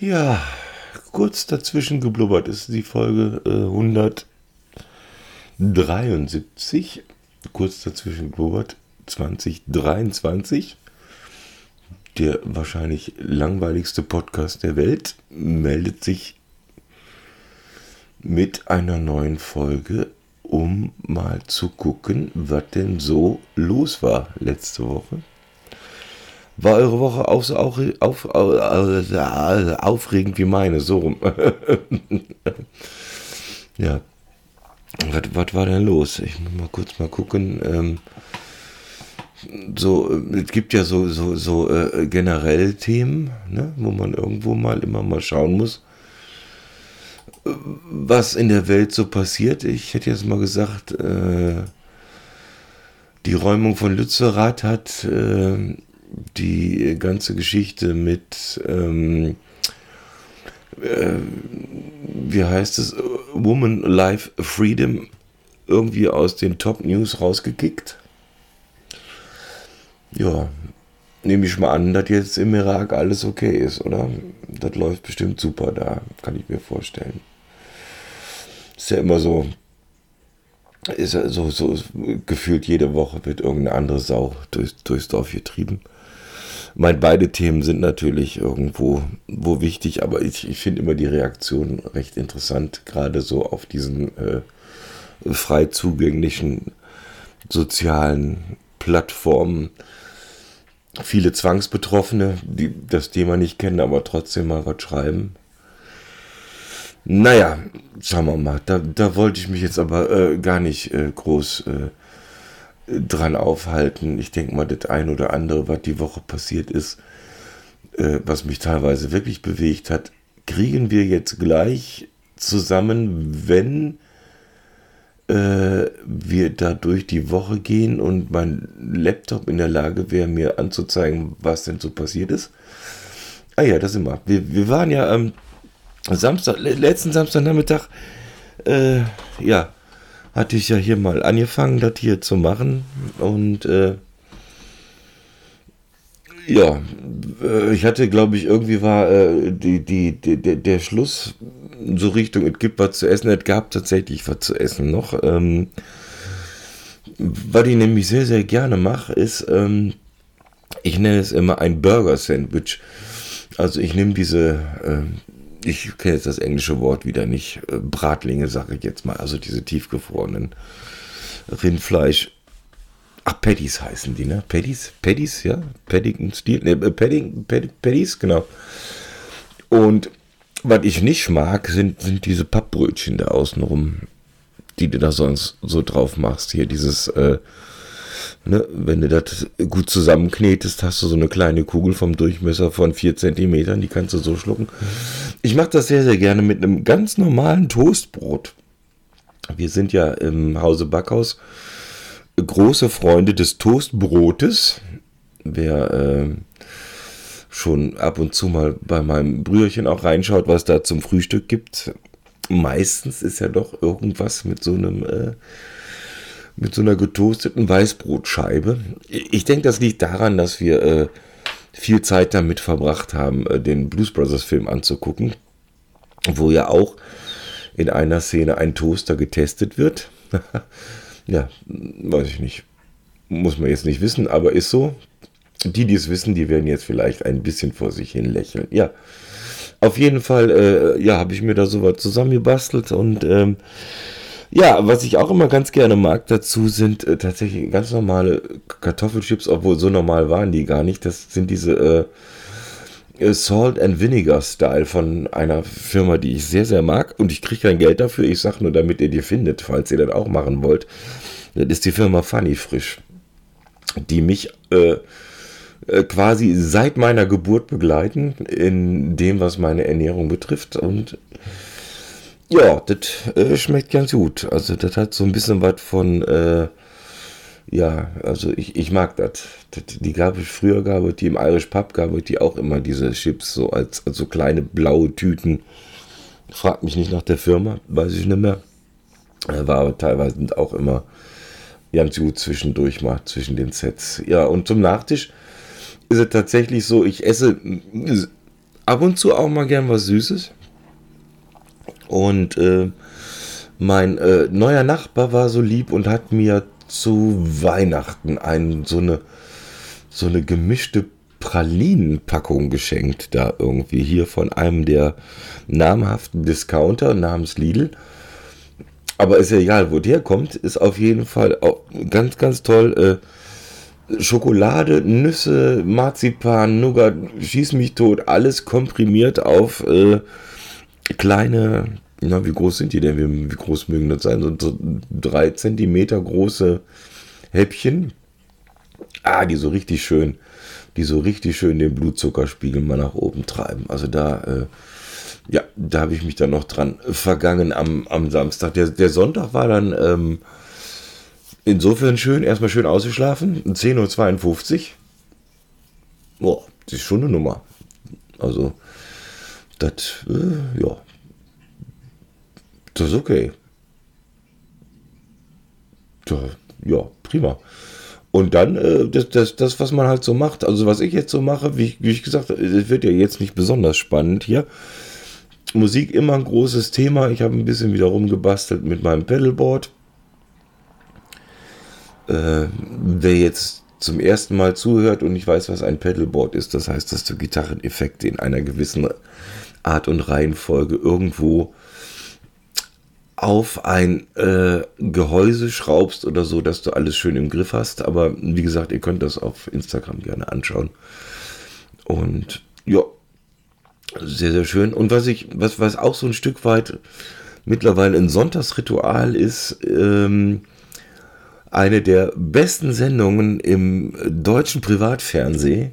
Ja, kurz dazwischen geblubbert ist die Folge äh, 173. Kurz dazwischen geblubbert 2023. Der wahrscheinlich langweiligste Podcast der Welt meldet sich mit einer neuen Folge, um mal zu gucken, was denn so los war letzte Woche. War eure Woche auch so auf, auf, auf, aufregend wie meine? So rum. ja. Was, was war denn los? Ich muss mal kurz mal gucken. Ähm, so, es gibt ja so, so, so äh, generell Themen, ne, wo man irgendwo mal immer mal schauen muss, was in der Welt so passiert. Ich hätte jetzt mal gesagt, äh, die Räumung von Lützerath hat äh, die ganze Geschichte mit, ähm, äh, wie heißt es, Woman Life Freedom irgendwie aus den Top News rausgekickt. Ja, nehme ich mal an, dass jetzt im Irak alles okay ist, oder? Das läuft bestimmt super da, kann ich mir vorstellen. Ist ja immer so, ist ja so, so gefühlt jede Woche wird irgendeine andere Sau durch, durchs Dorf getrieben meine, beide Themen sind natürlich irgendwo wo wichtig, aber ich, ich finde immer die Reaktion recht interessant, gerade so auf diesen äh, frei zugänglichen sozialen Plattformen. Viele Zwangsbetroffene, die das Thema nicht kennen, aber trotzdem mal was schreiben. Naja, schauen wir mal. Da, da wollte ich mich jetzt aber äh, gar nicht äh, groß äh, dran aufhalten. Ich denke mal, das ein oder andere, was die Woche passiert ist, äh, was mich teilweise wirklich bewegt hat, kriegen wir jetzt gleich zusammen, wenn äh, wir da durch die Woche gehen und mein Laptop in der Lage wäre, mir anzuzeigen, was denn so passiert ist. Ah ja, das immer. Wir, wir waren ja am Samstag, letzten Samstagnachmittag, äh, ja, hatte ich ja hier mal angefangen, das hier zu machen. Und äh, ja, äh, ich hatte, glaube ich, irgendwie war äh, die, die, die, der Schluss so Richtung, es gibt was zu essen, es gab tatsächlich was zu essen noch. Ähm, was ich nämlich sehr, sehr gerne mache, ist, ähm, ich nenne es immer ein Burger-Sandwich. Also ich nehme diese, äh, ich kenne jetzt das englische Wort wieder nicht, äh, Bratlinge sage ich jetzt mal, also diese tiefgefrorenen Rindfleisch. Ach, Patties heißen die, ne? Patties, Patties, ja? Paddington Steel, ne, äh, Padding, Patties, genau. Und was ich nicht mag, sind, sind diese Pappbrötchen da außenrum, die du da sonst so drauf machst. Hier dieses, äh, Ne, wenn du das gut zusammenknetest, hast du so eine kleine Kugel vom Durchmesser von 4 cm, die kannst du so schlucken. Ich mache das sehr, sehr gerne mit einem ganz normalen Toastbrot. Wir sind ja im Hause Backhaus große Freunde des Toastbrotes. Wer äh, schon ab und zu mal bei meinem Brüderchen auch reinschaut, was da zum Frühstück gibt, meistens ist ja doch irgendwas mit so einem äh, mit so einer getoasteten Weißbrotscheibe. Ich denke, das liegt daran, dass wir äh, viel Zeit damit verbracht haben, äh, den Blues Brothers Film anzugucken, wo ja auch in einer Szene ein Toaster getestet wird. ja, weiß ich nicht. Muss man jetzt nicht wissen, aber ist so. Die, die es wissen, die werden jetzt vielleicht ein bisschen vor sich hin lächeln. Ja, auf jeden Fall, äh, ja, habe ich mir da sowas zusammengebastelt und ähm, ja, was ich auch immer ganz gerne mag dazu sind äh, tatsächlich ganz normale Kartoffelchips, obwohl so normal waren die gar nicht. Das sind diese äh, äh, Salt and Vinegar Style von einer Firma, die ich sehr, sehr mag. Und ich kriege kein Geld dafür. Ich sage nur, damit ihr die findet, falls ihr das auch machen wollt. Das ist die Firma Funny Frisch, die mich äh, äh, quasi seit meiner Geburt begleiten in dem, was meine Ernährung betrifft. Und ja, das äh, schmeckt ganz gut. Also das hat so ein bisschen was von, äh, ja, also ich, ich mag das. Die gab es früher, gab es die im Irish Pub, gab es die auch immer diese Chips so als, als so kleine blaue Tüten. Fragt mich nicht nach der Firma, weiß ich nicht mehr. War aber teilweise auch immer ganz gut zwischendurch mal zwischen den Sets. Ja, und zum Nachtisch ist es tatsächlich so, ich esse ab und zu auch mal gern was Süßes. Und äh, mein äh, neuer Nachbar war so lieb und hat mir zu Weihnachten ein, so, eine, so eine gemischte Pralinenpackung geschenkt. Da irgendwie hier von einem der namhaften Discounter namens Lidl. Aber ist ja egal, wo der kommt, ist auf jeden Fall ganz, ganz toll. Äh, Schokolade, Nüsse, Marzipan, Nougat, schieß mich tot, alles komprimiert auf äh, kleine na, wie groß sind die denn? Wie, wie groß mögen das sein? So drei Zentimeter große Häppchen. Ah, die so richtig schön, die so richtig schön den Blutzuckerspiegel mal nach oben treiben. Also da, äh, ja, da habe ich mich dann noch dran vergangen am, am Samstag. Der, der Sonntag war dann ähm, insofern schön, erstmal schön ausgeschlafen. 10.52 Uhr. Boah, das ist schon eine Nummer. Also, das, äh, ja, das ist okay. Ja, prima. Und dann äh, das, das, das, was man halt so macht, also was ich jetzt so mache, wie, wie ich gesagt habe, es wird ja jetzt nicht besonders spannend hier. Musik immer ein großes Thema. Ich habe ein bisschen wieder rumgebastelt mit meinem Pedalboard. Äh, wer jetzt zum ersten Mal zuhört und ich weiß, was ein Pedalboard ist, das heißt, dass du Gitarreneffekte in einer gewissen Art und Reihenfolge irgendwo auf ein äh, Gehäuse schraubst oder so, dass du alles schön im Griff hast. Aber wie gesagt, ihr könnt das auf Instagram gerne anschauen. Und ja, sehr, sehr schön. Und was ich, was, was auch so ein Stück weit mittlerweile ein Sonntagsritual ist, ähm, eine der besten Sendungen im deutschen Privatfernsehen,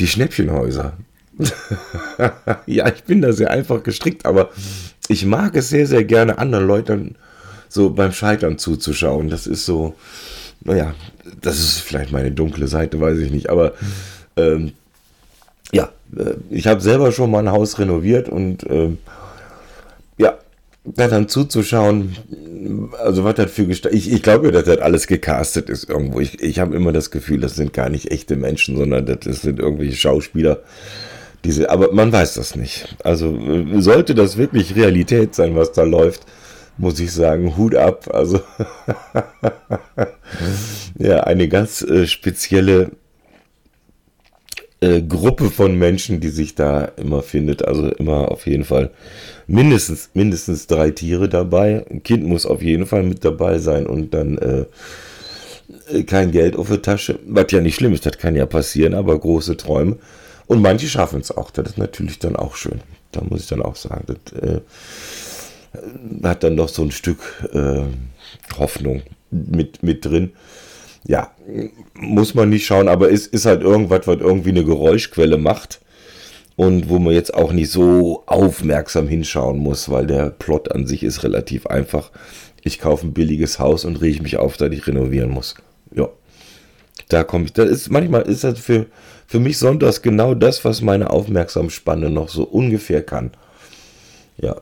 die Schnäppchenhäuser. ja, ich bin da sehr einfach gestrickt, aber ich mag es sehr, sehr gerne, anderen Leuten so beim Scheitern zuzuschauen. Das ist so, naja, das ist vielleicht meine dunkle Seite, weiß ich nicht, aber ähm, ja, äh, ich habe selber schon mal ein Haus renoviert und ähm, ja, da dann zuzuschauen, also was das für Gestalt, ich, ich glaube, dass das alles gecastet ist irgendwo. Ich, ich habe immer das Gefühl, das sind gar nicht echte Menschen, sondern das sind irgendwelche Schauspieler, diese, aber man weiß das nicht. Also äh, sollte das wirklich Realität sein, was da läuft, muss ich sagen, Hut ab. Also ja, eine ganz äh, spezielle äh, Gruppe von Menschen, die sich da immer findet. Also immer auf jeden Fall mindestens, mindestens drei Tiere dabei. Ein Kind muss auf jeden Fall mit dabei sein und dann äh, äh kein Geld auf der Tasche. Was ja nicht schlimm ist, das kann ja passieren, aber große Träume. Und manche schaffen es auch. Das ist natürlich dann auch schön. Da muss ich dann auch sagen, das äh, hat dann noch so ein Stück äh, Hoffnung mit, mit drin. Ja, muss man nicht schauen, aber es ist halt irgendwas, was irgendwie eine Geräuschquelle macht und wo man jetzt auch nicht so aufmerksam hinschauen muss, weil der Plot an sich ist relativ einfach. Ich kaufe ein billiges Haus und rieche mich auf, dass ich renovieren muss. Ja, da komme ich. Das ist manchmal ist das für für mich sonntags genau das, was meine Aufmerksamspanne noch so ungefähr kann. Ja.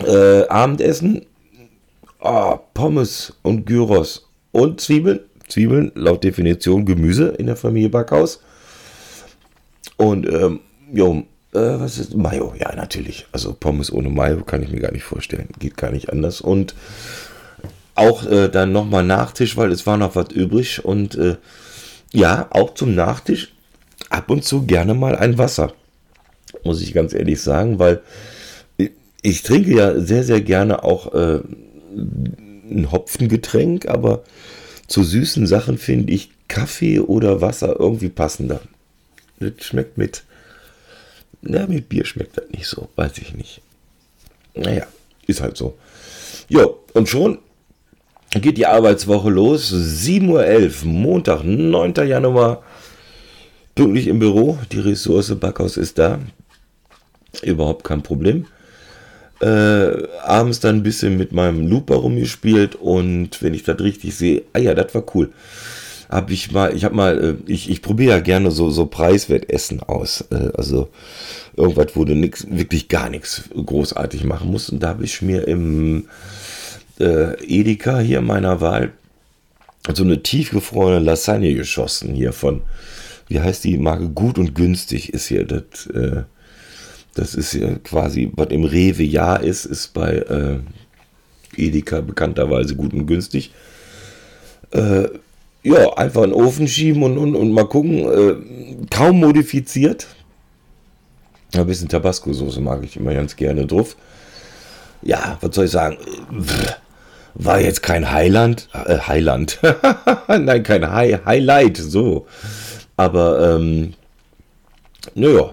Äh, Abendessen, oh, Pommes und Gyros und Zwiebeln. Zwiebeln, laut Definition Gemüse in der Familie Backhaus. Und, ähm, jo, äh, was ist Mayo? Ja, natürlich. Also Pommes ohne Mayo kann ich mir gar nicht vorstellen. Geht gar nicht anders. Und auch äh, dann nochmal Nachtisch, weil es war noch was übrig. Und äh, ja, auch zum Nachtisch ab und zu gerne mal ein Wasser. Muss ich ganz ehrlich sagen, weil ich trinke ja sehr, sehr gerne auch äh, ein Hopfengetränk, aber zu süßen Sachen finde ich Kaffee oder Wasser irgendwie passender. Das schmeckt mit, na, mit Bier schmeckt das nicht so, weiß ich nicht. Naja, ist halt so. Jo, und schon geht die Arbeitswoche los. 7.11 Uhr, Montag, 9. Januar pünktlich im Büro. Die Ressource Backhaus ist da. Überhaupt kein Problem. Äh, abends dann ein bisschen mit meinem Looper rumgespielt und wenn ich das richtig sehe, ah ja, das war cool. Hab ich mal, ich habe mal, äh, ich, ich probiere ja gerne so, so preiswert Essen aus. Äh, also irgendwas, wo du nix, wirklich gar nichts großartig machen musst. Und da habe ich mir im äh, Edeka hier meiner Wahl so eine tiefgefrorene Lasagne geschossen hier von wie heißt die Marke? Gut und günstig ist hier das. Äh, das ist ja quasi, was im Rewe ja ist, ist bei äh, Edeka bekannterweise gut und günstig. Äh, ja, einfach in den Ofen schieben und, und, und mal gucken. Äh, kaum modifiziert. Ein bisschen Tabasco-Soße mag ich immer ganz gerne drauf. Ja, was soll ich sagen? War jetzt kein Highland. Äh, Highland. Nein, kein High, Highlight, so. Aber, ähm, naja,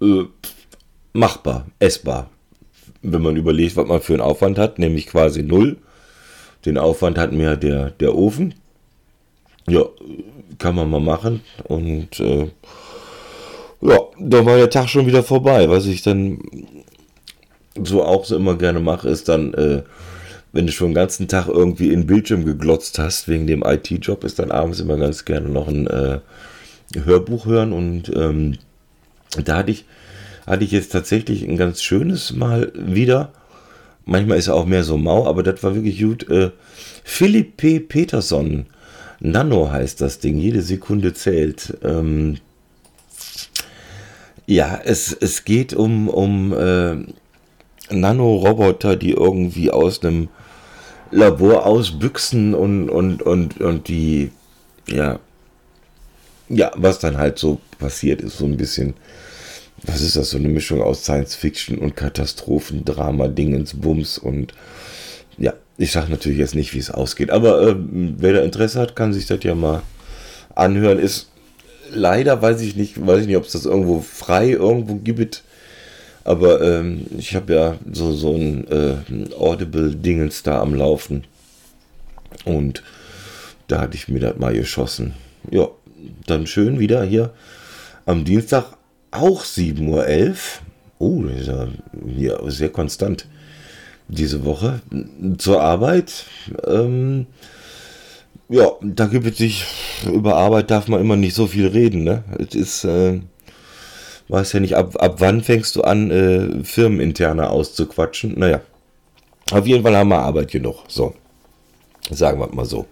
äh, machbar, essbar. Wenn man überlegt, was man für einen Aufwand hat, nämlich quasi null. Den Aufwand hat mir der, der Ofen. Ja, kann man mal machen. Und äh, ja, dann war der Tag schon wieder vorbei. Was ich dann so auch so immer gerne mache, ist dann, äh, wenn du schon den ganzen Tag irgendwie in den Bildschirm geglotzt hast, wegen dem IT-Job, ist dann abends immer ganz gerne noch ein äh, Hörbuch hören. Und ähm, da hatte ich, hatte ich jetzt tatsächlich ein ganz schönes Mal wieder. Manchmal ist er auch mehr so mau, aber das war wirklich gut. Äh, Philipp P. Peterson, Nano heißt das Ding, jede Sekunde zählt. Ähm, ja, es, es geht um, um äh, Nanoroboter, die irgendwie aus einem Labor ausbüchsen und, und, und, und die, ja, ja, was dann halt so passiert ist, so ein bisschen, was ist das, so eine Mischung aus Science Fiction und Katastrophen, Drama, Dingens, Bums und ja, ich sage natürlich jetzt nicht, wie es ausgeht, aber äh, wer da Interesse hat, kann sich das ja mal anhören. Ist leider, weiß ich nicht, weiß ich nicht, ob es das irgendwo frei irgendwo gibt. Aber ähm, ich habe ja so, so ein äh, Audible-Dingens da am Laufen. Und da hatte ich mir das mal geschossen. Ja, dann schön wieder hier am Dienstag auch 7.11 Uhr. Oh, das hier sehr konstant diese Woche. Zur Arbeit. Ähm, ja, da gibt es sich, über Arbeit darf man immer nicht so viel reden, ne? Es ist, äh, weiß ja nicht, ab, ab wann fängst du an, äh, Firmeninterne auszuquatschen? Naja, auf jeden Fall haben wir Arbeit genug. So, sagen wir mal so.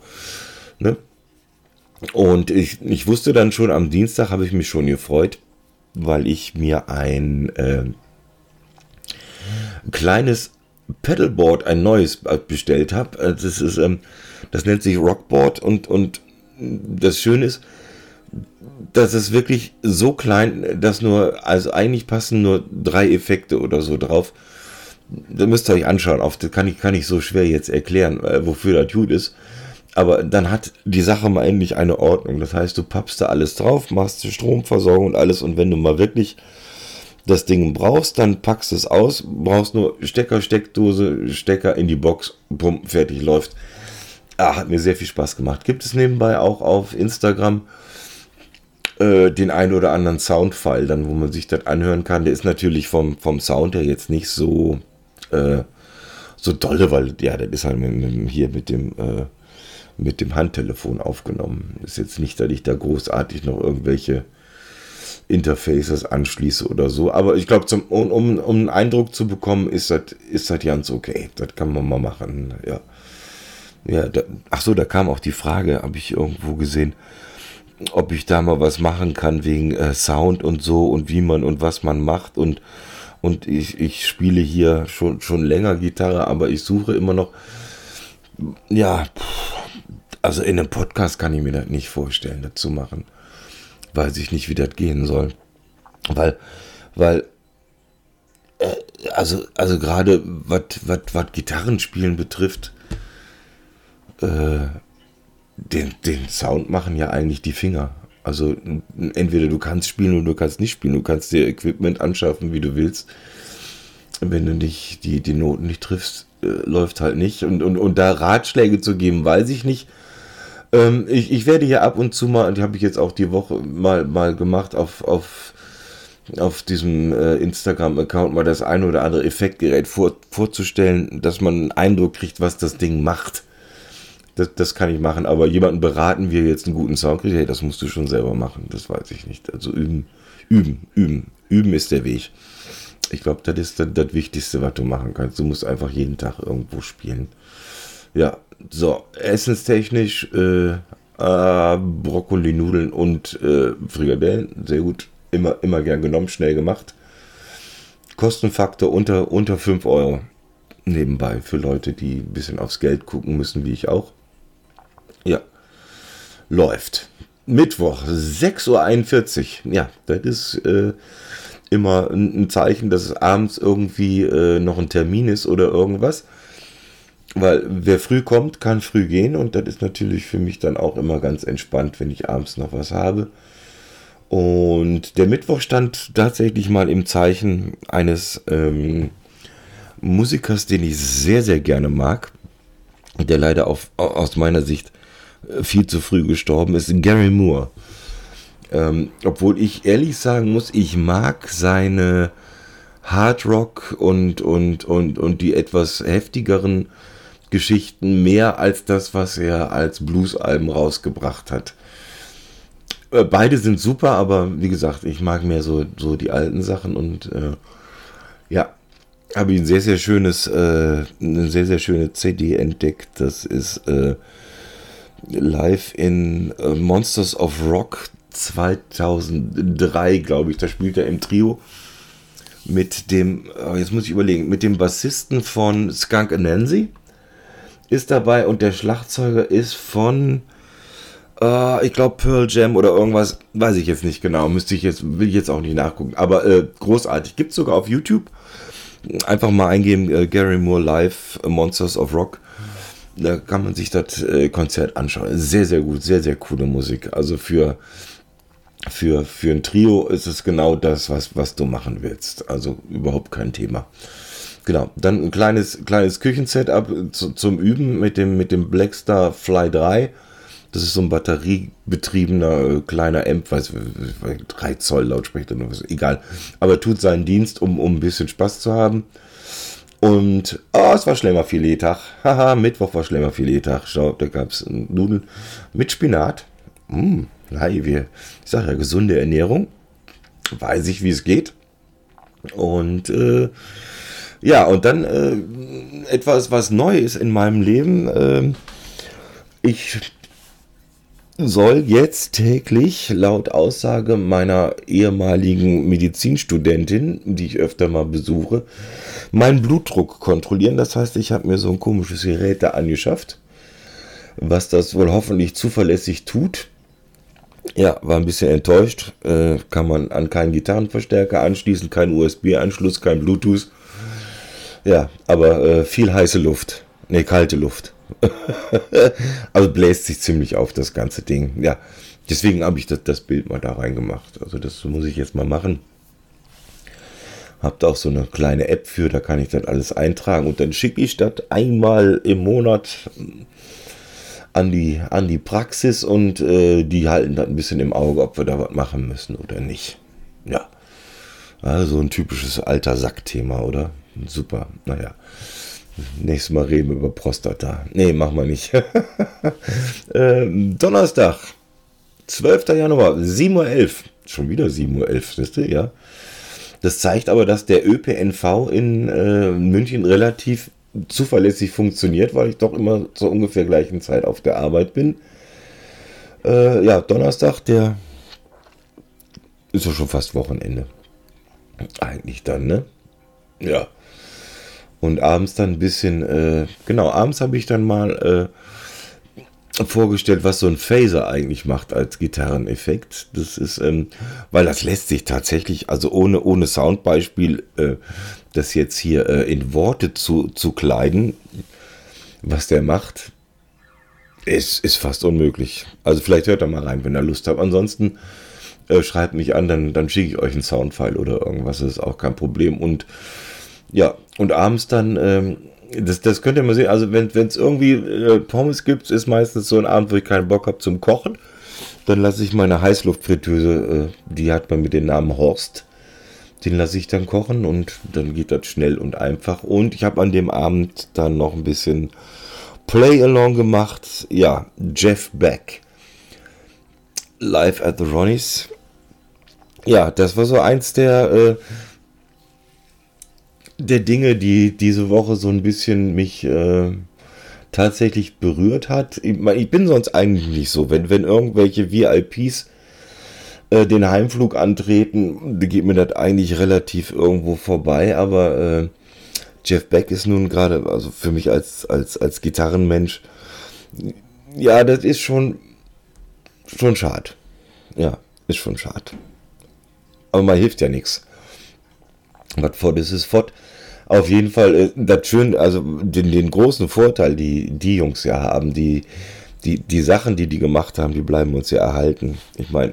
Ne? Und ich, ich wusste dann schon, am Dienstag habe ich mich schon gefreut, weil ich mir ein äh, kleines Pedalboard, ein neues bestellt habe. Äh, das ist, ähm, das nennt sich Rockboard und, und das Schöne ist, das ist wirklich so klein, dass nur, also eigentlich passen nur drei Effekte oder so drauf. Da müsst ihr euch anschauen. Auf, das kann ich, kann ich so schwer jetzt erklären, äh, wofür das gut ist. Aber dann hat die Sache mal endlich eine Ordnung. Das heißt, du pappst da alles drauf, machst die Stromversorgung und alles. Und wenn du mal wirklich das Ding brauchst, dann packst du es aus, brauchst nur Stecker, Steckdose, Stecker in die Box, bumm, fertig läuft. Ah, hat mir sehr viel Spaß gemacht. Gibt es nebenbei auch auf Instagram äh, den einen oder anderen Soundfile, dann wo man sich das anhören kann. Der ist natürlich vom, vom Sound her jetzt nicht so äh, so dolle, weil ja, das ist halt mit, mit, hier mit dem äh, mit dem Handtelefon aufgenommen. Ist jetzt nicht, dass ich da großartig noch irgendwelche Interfaces anschließe oder so. Aber ich glaube, um, um, um einen Eindruck zu bekommen, ist das ist ganz okay. Das kann man mal machen. Ja. Ja, da, ach so, da kam auch die Frage, habe ich irgendwo gesehen, ob ich da mal was machen kann wegen äh, Sound und so und wie man und was man macht und und ich, ich spiele hier schon schon länger Gitarre, aber ich suche immer noch ja, also in einem Podcast kann ich mir das nicht vorstellen, das zu machen. Weiß ich nicht, wie das gehen soll. Weil, weil, äh, also, also gerade was Gitarrenspielen betrifft, äh, den, den Sound machen ja eigentlich die Finger. Also entweder du kannst spielen oder du kannst nicht spielen. Du kannst dir Equipment anschaffen, wie du willst. Wenn du nicht die, die Noten nicht triffst, äh, läuft halt nicht. Und, und, und da Ratschläge zu geben, weiß ich nicht. Ähm, ich, ich werde hier ab und zu mal, die habe ich jetzt auch die Woche mal, mal gemacht, auf, auf, auf diesem äh, Instagram-Account mal das eine oder andere Effektgerät vor, vorzustellen, dass man einen Eindruck kriegt, was das Ding macht. Das, das kann ich machen, aber jemanden beraten, wie er jetzt einen guten Sound kriegt, hey, das musst du schon selber machen. Das weiß ich nicht. Also üben, üben, üben. Üben ist der Weg. Ich glaube, das ist das, das, Wichtigste, was du machen kannst. Du musst einfach jeden Tag irgendwo spielen. Ja, so, essenstechnisch äh, Äh, Brokkoli, Nudeln und äh, Frikadellen, sehr gut. Immer, immer gern genommen, schnell gemacht. Kostenfaktor unter, unter 5 Euro. Nebenbei für Leute, die ein bisschen aufs Geld gucken müssen, wie ich auch. Ja, läuft. Mittwoch, 6.41 Uhr. Ja, das ist äh, immer ein Zeichen, dass es abends irgendwie äh, noch ein Termin ist oder irgendwas. Weil wer früh kommt, kann früh gehen und das ist natürlich für mich dann auch immer ganz entspannt, wenn ich abends noch was habe. Und der Mittwoch stand tatsächlich mal im Zeichen eines ähm, Musikers, den ich sehr, sehr gerne mag, der leider auf, aus meiner Sicht äh, viel zu früh gestorben ist, Gary Moore. Ähm, obwohl ich ehrlich sagen muss, ich mag seine Hard Rock und, und, und, und die etwas heftigeren Geschichten mehr als das, was er als Blues-Alben rausgebracht hat. Äh, beide sind super, aber wie gesagt, ich mag mehr so, so die alten Sachen und äh, ja, habe ich ein sehr, sehr schönes, äh, eine sehr, sehr schöne CD entdeckt. Das ist äh, live in äh, Monsters of Rock 2003, glaube ich. Da spielt er im Trio mit dem, oh, jetzt muss ich überlegen, mit dem Bassisten von Skunk Anansi ist dabei und der Schlagzeuger ist von, äh, ich glaube, Pearl Jam oder irgendwas, weiß ich jetzt nicht genau, müsste ich jetzt, will ich jetzt auch nicht nachgucken, aber äh, großartig. Gibt es sogar auf YouTube. Einfach mal eingeben, äh, Gary Moore Live, Monsters of Rock. Da kann man sich das äh, Konzert anschauen. Sehr, sehr gut, sehr, sehr coole Musik. Also für, für, für ein Trio ist es genau das, was, was du machen willst. Also überhaupt kein Thema. Genau, dann ein kleines, kleines Küchensetup zu, zum Üben mit dem, mit dem Blackstar Fly 3. Das ist so ein batteriebetriebener äh, kleiner Amp, weiß 3 Zoll Lautsprecher, egal. Aber tut seinen Dienst, um, um ein bisschen Spaß zu haben. Und, oh, es war Schlemmerfilet-Tag. Haha, Mittwoch war Schlemmerfilet-Tag. Schau, da gab es Nudeln mit Spinat. Mmh, nein, wir, ich sage ja, gesunde Ernährung. Weiß ich, wie es geht. Und, äh, ja, und dann äh, etwas, was neu ist in meinem Leben. Äh, ich soll jetzt täglich laut Aussage meiner ehemaligen Medizinstudentin, die ich öfter mal besuche, meinen Blutdruck kontrollieren. Das heißt, ich habe mir so ein komisches Gerät da angeschafft, was das wohl hoffentlich zuverlässig tut. Ja, war ein bisschen enttäuscht. Äh, kann man an keinen Gitarrenverstärker anschließen, kein USB-Anschluss, kein Bluetooth. Ja, aber äh, viel heiße Luft. Ne, kalte Luft. also bläst sich ziemlich auf das ganze Ding. Ja, deswegen habe ich das, das Bild mal da reingemacht. Also das muss ich jetzt mal machen. Habt auch so eine kleine App für, da kann ich das alles eintragen und dann schicke ich das einmal im Monat an die, an die Praxis und äh, die halten das ein bisschen im Auge, ob wir da was machen müssen oder nicht. Ja, also ein typisches alter Sackthema, oder? Super, naja. Nächstes Mal reden wir über Prostata. Nee, machen wir nicht. ähm, Donnerstag, 12. Januar, 7.11 Uhr. Schon wieder 7.11 Uhr, wisst ihr, ja. Das zeigt aber, dass der ÖPNV in äh, München relativ zuverlässig funktioniert, weil ich doch immer zur ungefähr gleichen Zeit auf der Arbeit bin. Äh, ja, Donnerstag, der ist ja schon fast Wochenende. Eigentlich dann, ne? Ja. Und abends dann ein bisschen, äh, genau, abends habe ich dann mal äh, vorgestellt, was so ein Phaser eigentlich macht als Gitarreneffekt. Das ist, ähm, weil das lässt sich tatsächlich, also ohne, ohne Soundbeispiel, äh, das jetzt hier äh, in Worte zu, zu kleiden, was der macht, ist, ist fast unmöglich. Also vielleicht hört er mal rein, wenn er Lust hat. Ansonsten äh, schreibt mich an, dann, dann schicke ich euch einen Soundfile oder irgendwas, das ist auch kein Problem. Und ja, und abends dann, ähm, das, das könnt ihr mal sehen, also wenn es irgendwie äh, Pommes gibt, ist meistens so ein Abend, wo ich keinen Bock habe zum Kochen. Dann lasse ich meine Heißluftfritteuse, äh, die hat man mit dem Namen Horst, den lasse ich dann kochen und dann geht das schnell und einfach. Und ich habe an dem Abend dann noch ein bisschen Play-Along gemacht. Ja, Jeff Beck. Live at the Ronnies. Ja, das war so eins der... Äh, der Dinge, die diese Woche so ein bisschen mich äh, tatsächlich berührt hat. Ich, mein, ich bin sonst eigentlich nicht so. Wenn, wenn irgendwelche VIPs äh, den Heimflug antreten, geht mir das eigentlich relativ irgendwo vorbei. Aber äh, Jeff Beck ist nun gerade, also für mich als, als, als Gitarrenmensch, ja, das ist schon, schon schade. Ja, ist schon schade. Aber man hilft ja nichts. Was fort ist, ist fort. Auf jeden Fall, äh, das schön, also den, den großen Vorteil, die die Jungs ja haben, die, die, die Sachen, die die gemacht haben, die bleiben uns ja erhalten. Ich meine,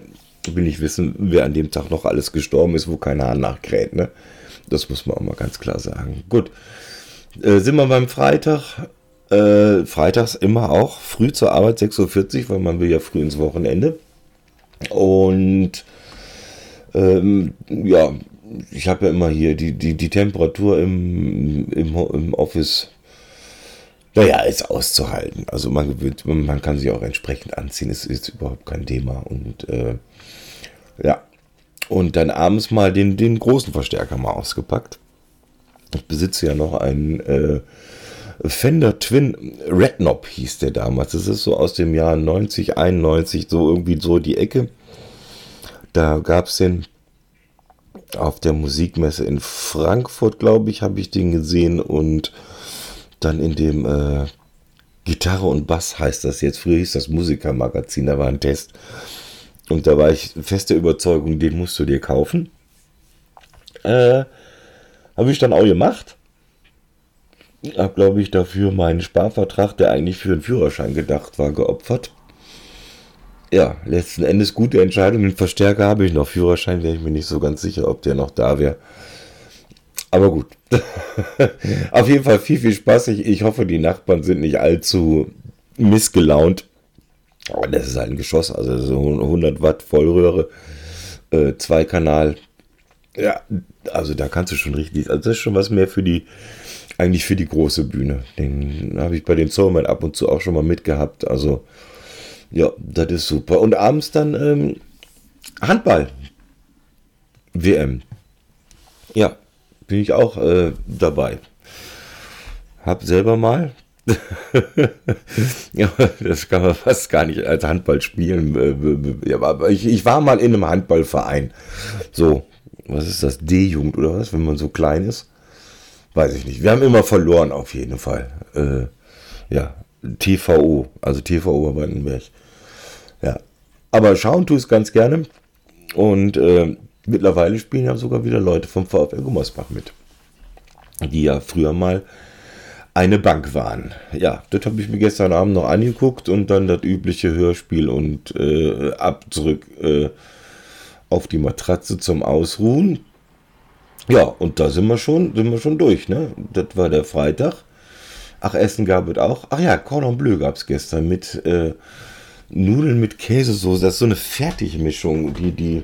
will nicht wissen, wer an dem Tag noch alles gestorben ist, wo kein Hahn nachkräht, ne? Das muss man auch mal ganz klar sagen. Gut, äh, sind wir beim Freitag. Äh, freitags immer auch früh zur Arbeit, 6.40 Uhr, weil man will ja früh ins Wochenende. Und ähm, ja, ich habe ja immer hier die, die, die Temperatur im, im, im Office. Naja, ist auszuhalten. Also man gewöhnt, man kann sich auch entsprechend anziehen, ist, ist überhaupt kein Thema. Und äh, ja. Und dann abends mal den, den großen Verstärker mal ausgepackt. Ich besitze ja noch einen äh, Fender Twin Red Knob hieß der damals. Das ist so aus dem Jahr 90, 91, so irgendwie so die Ecke. Da gab es den auf der Musikmesse in Frankfurt, glaube ich, habe ich den gesehen und dann in dem äh, Gitarre und Bass heißt das jetzt. Früher hieß das Musikermagazin, da war ein Test. Und da war ich feste Überzeugung, den musst du dir kaufen. Äh, habe ich dann auch gemacht. Habe, glaube ich, dafür meinen Sparvertrag, der eigentlich für einen Führerschein gedacht war, geopfert ja, letzten Endes gute Entscheidung. Den Verstärker habe ich noch. Führerschein wäre ich mir nicht so ganz sicher, ob der noch da wäre. Aber gut. Auf jeden Fall viel, viel Spaß. Ich, ich hoffe, die Nachbarn sind nicht allzu missgelaunt. Aber das ist halt ein Geschoss, also so 100 Watt Vollröhre, äh, Zweikanal. Ja, also da kannst du schon richtig, also das ist schon was mehr für die, eigentlich für die große Bühne. Den habe ich bei den Zollmann ab und zu auch schon mal mitgehabt. Also ja, das ist super. Und abends dann ähm, Handball. WM. Ja, bin ich auch äh, dabei. Hab selber mal. ja, das kann man fast gar nicht als Handball spielen. Ja, aber ich, ich war mal in einem Handballverein. So, was ist das? D-Jugend oder was, wenn man so klein ist? Weiß ich nicht. Wir haben immer verloren auf jeden Fall. Äh, ja, TVO, also TV Oberbandenberg. Ja. Aber schauen tue ich es ganz gerne. Und äh, mittlerweile spielen ja sogar wieder Leute vom VfL Gummersbach mit. Die ja früher mal eine Bank waren. Ja, das habe ich mir gestern Abend noch angeguckt und dann das übliche Hörspiel und äh, ab zurück äh, auf die Matratze zum Ausruhen. Ja, und da sind wir schon, sind wir schon durch, ne? Das war der Freitag. Ach, Essen gab es auch. Ach ja, Cordon Bleu gab es gestern mit äh, Nudeln mit Käsesoße. Das ist so eine Fertigmischung, die, die,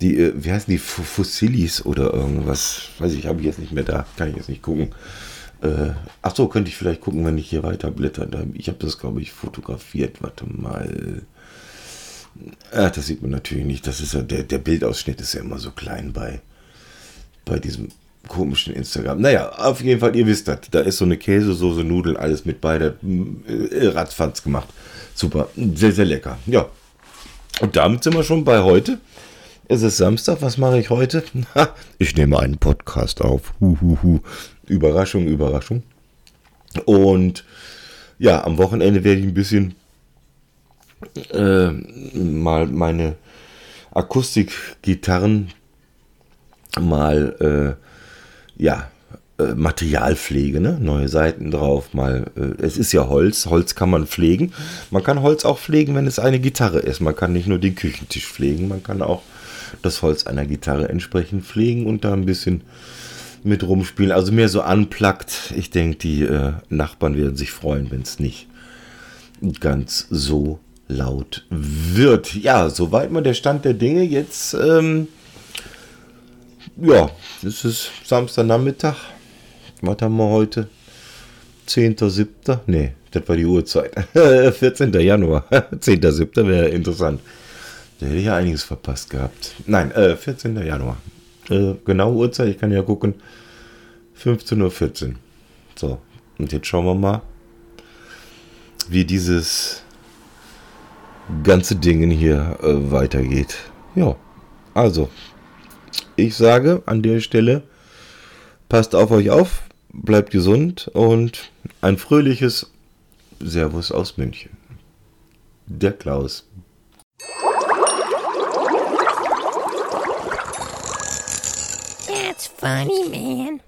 die, äh, wie heißen die, Fossilis oder irgendwas. Weiß ich, habe ich jetzt nicht mehr da. Kann ich jetzt nicht gucken. Äh, ach so, könnte ich vielleicht gucken, wenn ich hier weiter blätter. Ich habe das, glaube ich, fotografiert. Warte mal. Ach, das sieht man natürlich nicht. Das ist ja, der, der Bildausschnitt ist ja immer so klein bei, bei diesem komischen Instagram. Naja, auf jeden Fall, ihr wisst das. Da ist so eine Käsesoße, Nudeln, alles mit bei. Äh, ratzfatz gemacht. Super, sehr, sehr lecker. Ja. Und damit sind wir schon bei heute. Es ist Samstag, was mache ich heute? ich nehme einen Podcast auf. Huhuhu. Überraschung, Überraschung. Und ja, am Wochenende werde ich ein bisschen äh, mal meine Akustikgitarren mal äh, ja äh, Materialpflege, ne? neue Seiten drauf, mal, äh, es ist ja Holz, Holz kann man pflegen. Man kann Holz auch pflegen, wenn es eine Gitarre ist. Man kann nicht nur den Küchentisch pflegen, man kann auch das Holz einer Gitarre entsprechend pflegen und da ein bisschen mit rumspielen. Also mehr so anplackt. Ich denke, die äh, Nachbarn werden sich freuen, wenn es nicht ganz so laut wird. Ja, soweit mal der Stand der Dinge. Jetzt, ähm, ja, es ist Samstagnachmittag was haben wir heute? 10.7. Nee, das war die Uhrzeit. 14. Januar. 10.7. wäre interessant. Da hätte ich ja einiges verpasst gehabt. Nein, äh, 14. Januar. Äh, genau Uhrzeit, ich kann ja gucken. 15.14 Uhr. So, und jetzt schauen wir mal, wie dieses ganze Ding hier äh, weitergeht. Ja, also, ich sage an der Stelle, passt auf euch auf, bleibt gesund und ein fröhliches Servus aus München. Der Klaus. That's funny, man.